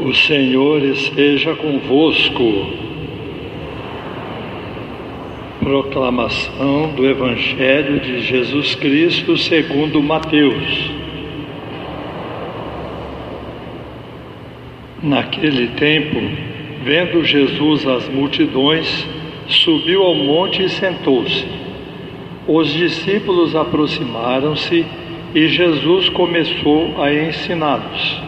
O Senhor esteja convosco. Proclamação do Evangelho de Jesus Cristo segundo Mateus. Naquele tempo, vendo Jesus as multidões, subiu ao monte e sentou-se. Os discípulos aproximaram-se e Jesus começou a ensiná-los.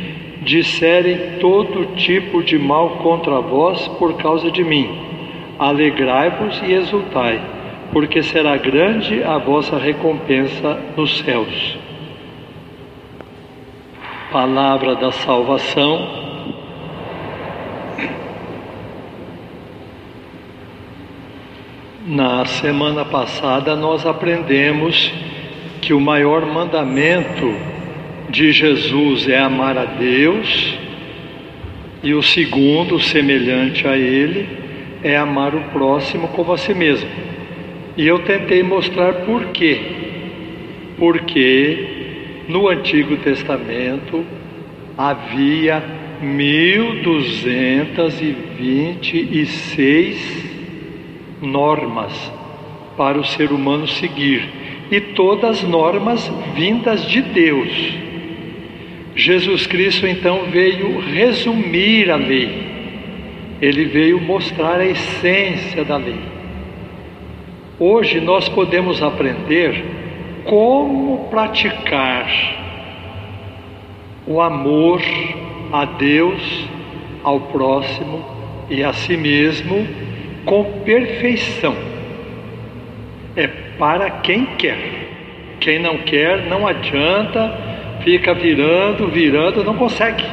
disserem todo tipo de mal contra vós por causa de mim. Alegrai-vos e exultai, porque será grande a vossa recompensa nos céus. Palavra da salvação. Na semana passada nós aprendemos que o maior mandamento de Jesus é amar a Deus, e o segundo, semelhante a ele, é amar o próximo como a si mesmo. E eu tentei mostrar por quê. Porque no Antigo Testamento havia 1226 normas para o ser humano seguir, e todas normas vindas de Deus. Jesus Cristo então veio resumir a lei, ele veio mostrar a essência da lei. Hoje nós podemos aprender como praticar o amor a Deus, ao próximo e a si mesmo com perfeição. É para quem quer. Quem não quer, não adianta fica virando, virando, não consegue.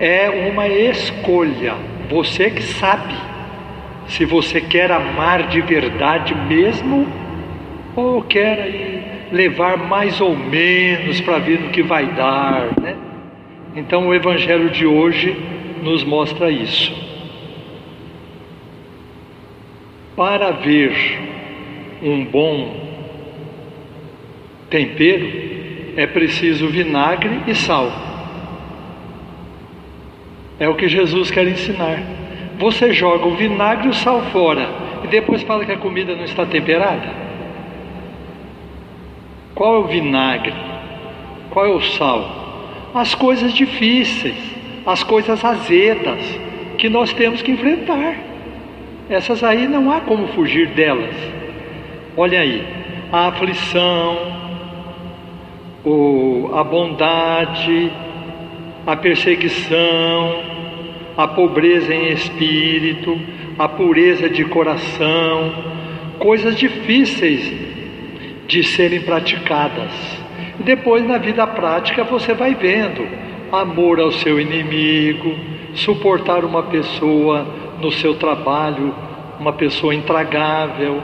É uma escolha, você que sabe se você quer amar de verdade mesmo ou quer levar mais ou menos para ver no que vai dar, né? Então o evangelho de hoje nos mostra isso. Para ver um bom tempero, é preciso vinagre e sal. É o que Jesus quer ensinar. Você joga o vinagre e o sal fora e depois fala que a comida não está temperada? Qual é o vinagre? Qual é o sal? As coisas difíceis, as coisas azedas que nós temos que enfrentar. Essas aí não há como fugir delas. Olha aí, a aflição, o, a bondade, a perseguição, a pobreza em espírito, a pureza de coração, coisas difíceis de serem praticadas. Depois, na vida prática, você vai vendo amor ao seu inimigo, suportar uma pessoa no seu trabalho, uma pessoa intragável.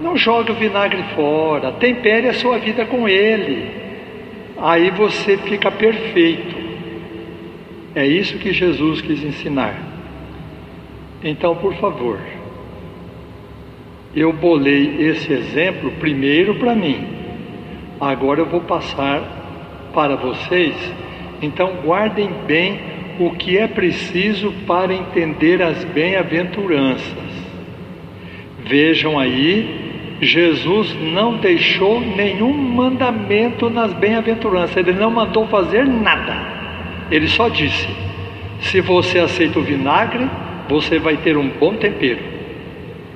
Não jogue o vinagre fora, tempere a sua vida com ele aí você fica perfeito. É isso que Jesus quis ensinar. Então, por favor, eu bolei esse exemplo primeiro para mim, agora eu vou passar para vocês. Então, guardem bem o que é preciso para entender as bem-aventuranças. Vejam aí Jesus não deixou nenhum mandamento nas bem-aventuranças, ele não mandou fazer nada. Ele só disse: se você aceita o vinagre, você vai ter um bom tempero.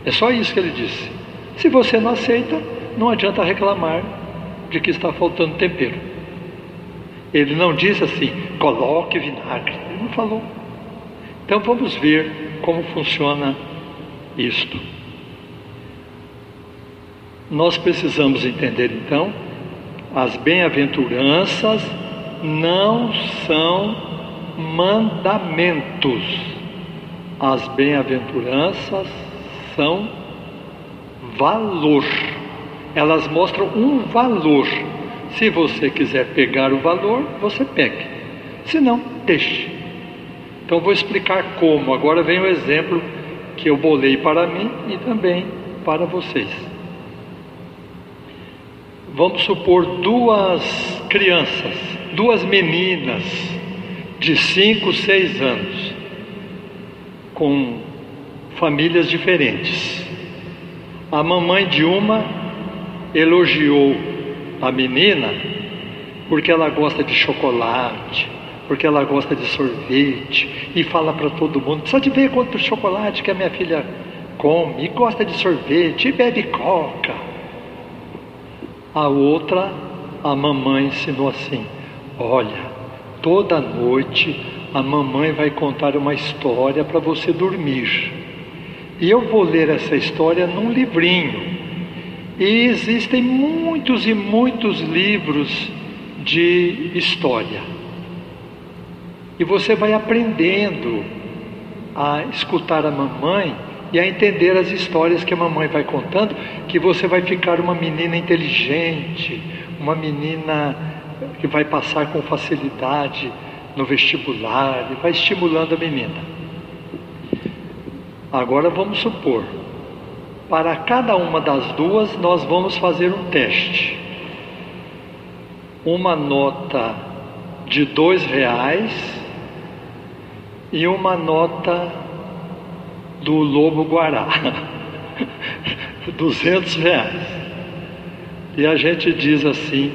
É só isso que ele disse. Se você não aceita, não adianta reclamar de que está faltando tempero. Ele não disse assim, coloque vinagre. Ele não falou. Então vamos ver como funciona isto. Nós precisamos entender então, as bem-aventuranças não são mandamentos. As bem-aventuranças são valor. Elas mostram um valor. Se você quiser pegar o valor, você pegue. Se não, deixe. Então vou explicar como. Agora vem o exemplo que eu bolei para mim e também para vocês. Vamos supor duas crianças, duas meninas de 5, 6 anos, com famílias diferentes. A mamãe de uma elogiou a menina porque ela gosta de chocolate, porque ela gosta de sorvete e fala para todo mundo: precisa de ver quanto chocolate que a minha filha come, e gosta de sorvete e bebe coca. A outra, a mamãe ensinou assim: olha, toda noite a mamãe vai contar uma história para você dormir. E eu vou ler essa história num livrinho. E existem muitos e muitos livros de história. E você vai aprendendo a escutar a mamãe e a entender as histórias que a mamãe vai contando, que você vai ficar uma menina inteligente, uma menina que vai passar com facilidade no vestibular, e vai estimulando a menina. Agora vamos supor, para cada uma das duas nós vamos fazer um teste. Uma nota de dois reais e uma nota do Lobo Guará, 200 reais. E a gente diz assim,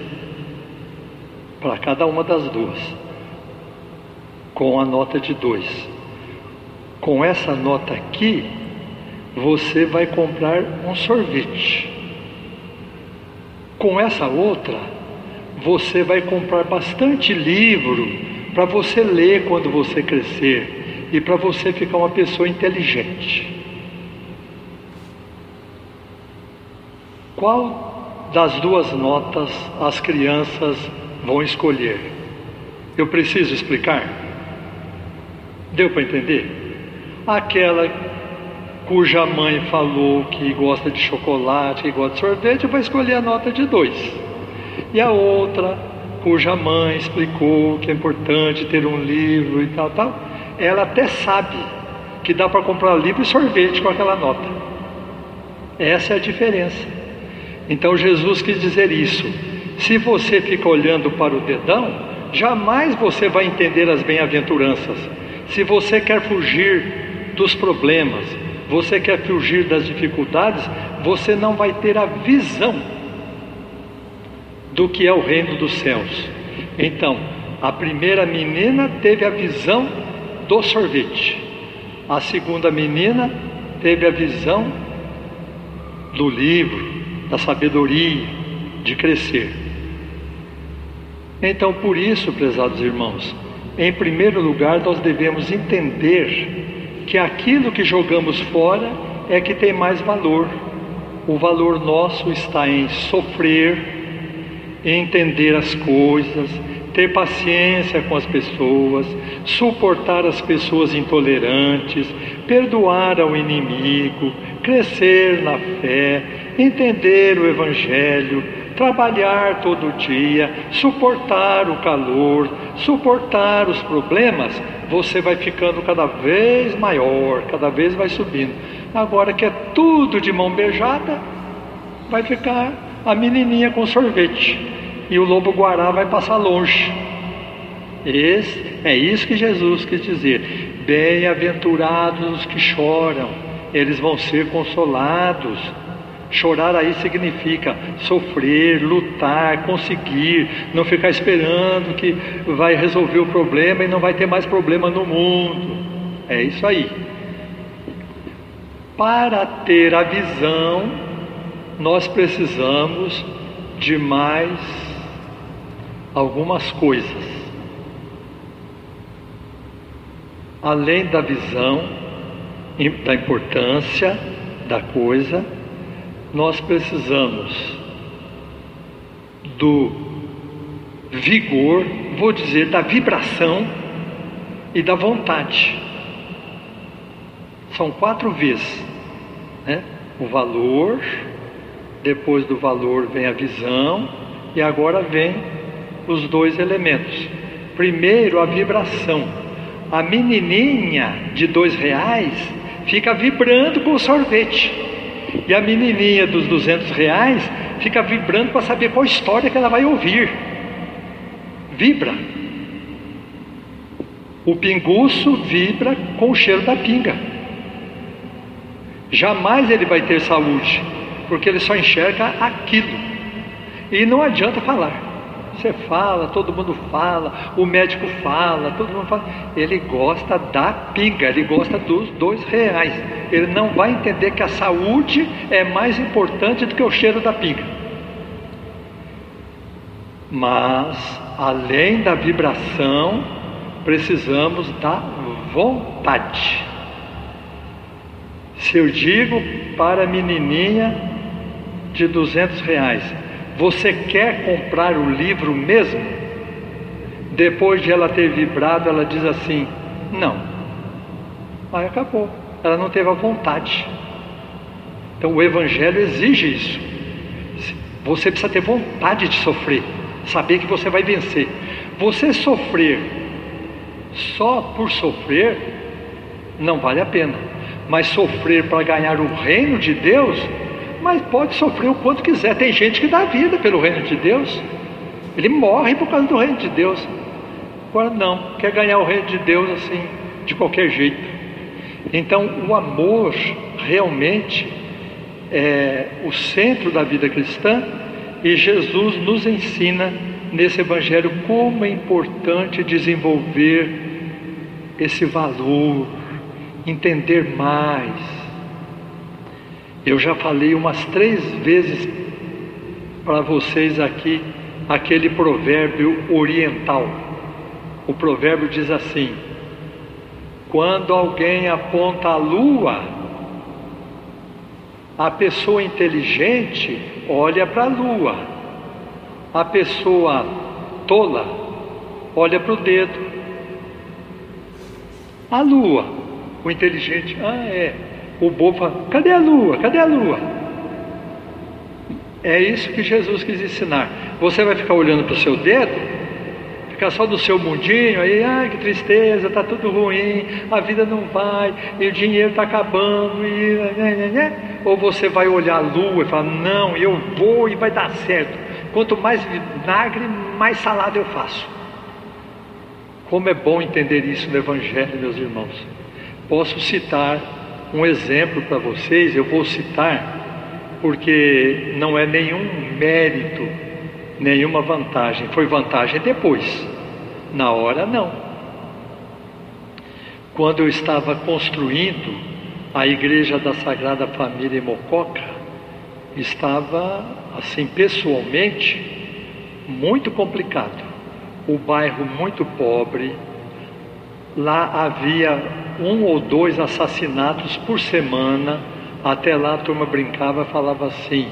para cada uma das duas, com a nota de dois. Com essa nota aqui, você vai comprar um sorvete. Com essa outra, você vai comprar bastante livro para você ler quando você crescer e para você ficar uma pessoa inteligente. Qual das duas notas as crianças vão escolher? Eu preciso explicar? Deu para entender? Aquela cuja mãe falou que gosta de chocolate, que gosta de sorvete, vai escolher a nota de dois. E a outra cuja mãe explicou que é importante ter um livro e tal, tal, ela até sabe que dá para comprar livro e sorvete com aquela nota. Essa é a diferença. Então Jesus quis dizer isso. Se você fica olhando para o dedão, jamais você vai entender as bem-aventuranças. Se você quer fugir dos problemas, você quer fugir das dificuldades, você não vai ter a visão do que é o reino dos céus. Então, a primeira menina teve a visão do sorvete, a segunda menina teve a visão do livro, da sabedoria, de crescer. Então, por isso, prezados irmãos, em primeiro lugar, nós devemos entender que aquilo que jogamos fora é que tem mais valor. O valor nosso está em sofrer, entender as coisas, ter paciência com as pessoas, suportar as pessoas intolerantes, perdoar ao inimigo, crescer na fé, entender o Evangelho, trabalhar todo dia, suportar o calor, suportar os problemas, você vai ficando cada vez maior, cada vez vai subindo. Agora que é tudo de mão beijada, vai ficar a menininha com sorvete e o lobo guará vai passar longe. Esse, é isso que Jesus quis dizer. Bem-aventurados os que choram, eles vão ser consolados. Chorar aí significa sofrer, lutar, conseguir, não ficar esperando que vai resolver o problema e não vai ter mais problema no mundo. É isso aí. Para ter a visão nós precisamos de mais algumas coisas. Além da visão, da importância da coisa, nós precisamos do vigor, vou dizer, da vibração e da vontade. São quatro vezes, né? O valor, depois do valor vem a visão e agora vem os dois elementos. Primeiro a vibração. A menininha de dois reais fica vibrando com o sorvete e a menininha dos duzentos reais fica vibrando para saber qual história que ela vai ouvir. Vibra. O pinguço vibra com o cheiro da pinga. Jamais ele vai ter saúde, porque ele só enxerga aquilo. E não adianta falar. Você fala, todo mundo fala, o médico fala, todo mundo fala. Ele gosta da pinga, ele gosta dos dois reais. Ele não vai entender que a saúde é mais importante do que o cheiro da pinga. Mas, além da vibração, precisamos da vontade. Se eu digo para a menininha de 200 reais, você quer comprar o livro mesmo? Depois de ela ter vibrado, ela diz assim: Não. Aí acabou. Ela não teve a vontade. Então o Evangelho exige isso. Você precisa ter vontade de sofrer, saber que você vai vencer. Você sofrer só por sofrer não vale a pena. Mas sofrer para ganhar o reino de Deus mas pode sofrer o quanto quiser. Tem gente que dá vida pelo reino de Deus, ele morre por causa do reino de Deus. Agora não, quer ganhar o reino de Deus assim, de qualquer jeito. Então, o amor realmente é o centro da vida cristã e Jesus nos ensina nesse Evangelho como é importante desenvolver esse valor, entender mais eu já falei umas três vezes para vocês aqui aquele provérbio oriental. O provérbio diz assim: quando alguém aponta a lua, a pessoa inteligente olha para a lua, a pessoa tola olha para o dedo. A lua, o inteligente, ah, é, o bobo fala: cadê a lua? Cadê a lua? É isso que Jesus quis ensinar. Você vai ficar olhando para o seu dedo, ficar só no seu mundinho, aí, ai que tristeza, está tudo ruim, a vida não vai, e o dinheiro está acabando, e, né, né, né, ou você vai olhar a lua e falar: não, eu vou e vai dar certo. Quanto mais vinagre, mais salada eu faço. Como é bom entender isso no Evangelho, meus irmãos. Posso citar um exemplo para vocês, eu vou citar, porque não é nenhum mérito, nenhuma vantagem, foi vantagem depois, na hora não. Quando eu estava construindo a igreja da Sagrada Família em Mococa, estava assim pessoalmente muito complicado. O bairro muito pobre, lá havia um ou dois assassinatos por semana. Até lá a turma brincava, falava assim,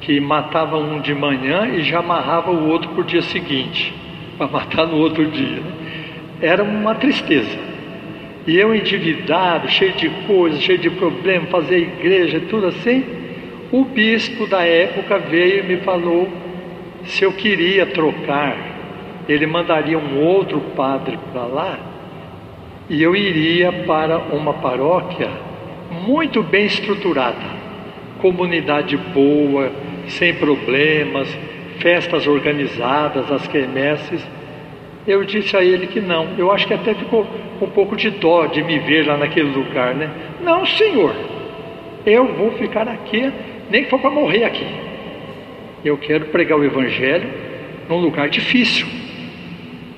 que matava um de manhã e já amarrava o outro para o dia seguinte, para matar no outro dia. Né? Era uma tristeza. E eu endividado, cheio de coisas, cheio de problemas, fazer igreja, tudo assim. O bispo da época veio e me falou se eu queria trocar, ele mandaria um outro padre para lá e eu iria para uma paróquia muito bem estruturada, comunidade boa, sem problemas, festas organizadas, as quermesses. Eu disse a ele que não. Eu acho que até ficou um pouco de dó de me ver lá naquele lugar, né? Não, senhor. Eu vou ficar aqui, nem que for para morrer aqui. Eu quero pregar o evangelho num lugar difícil.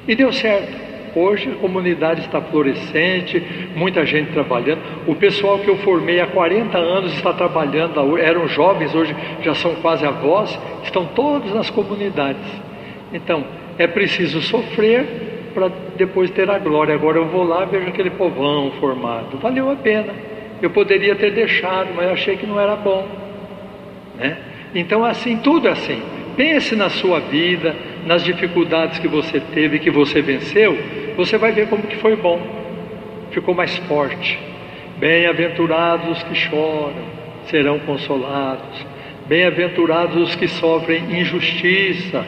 E deu certo. Hoje a comunidade está florescente, muita gente trabalhando. O pessoal que eu formei há 40 anos está trabalhando, eram jovens, hoje já são quase avós, estão todos nas comunidades. Então, é preciso sofrer para depois ter a glória. Agora eu vou lá e vejo aquele povão formado. Valeu a pena. Eu poderia ter deixado, mas achei que não era bom. Né? Então, assim, tudo é assim. Pense na sua vida, nas dificuldades que você teve, que você venceu, você vai ver como que foi bom. Ficou mais forte. Bem-aventurados os que choram, serão consolados. Bem-aventurados os que sofrem injustiça,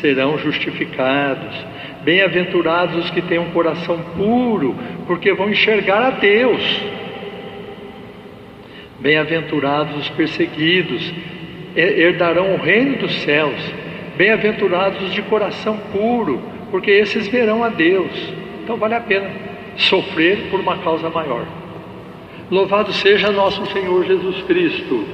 serão justificados. Bem-aventurados os que têm um coração puro, porque vão enxergar a Deus. Bem-aventurados os perseguidos, herdarão o reino dos céus. Bem-aventurados os de coração puro, porque esses verão a Deus. Então vale a pena sofrer por uma causa maior. Louvado seja nosso Senhor Jesus Cristo.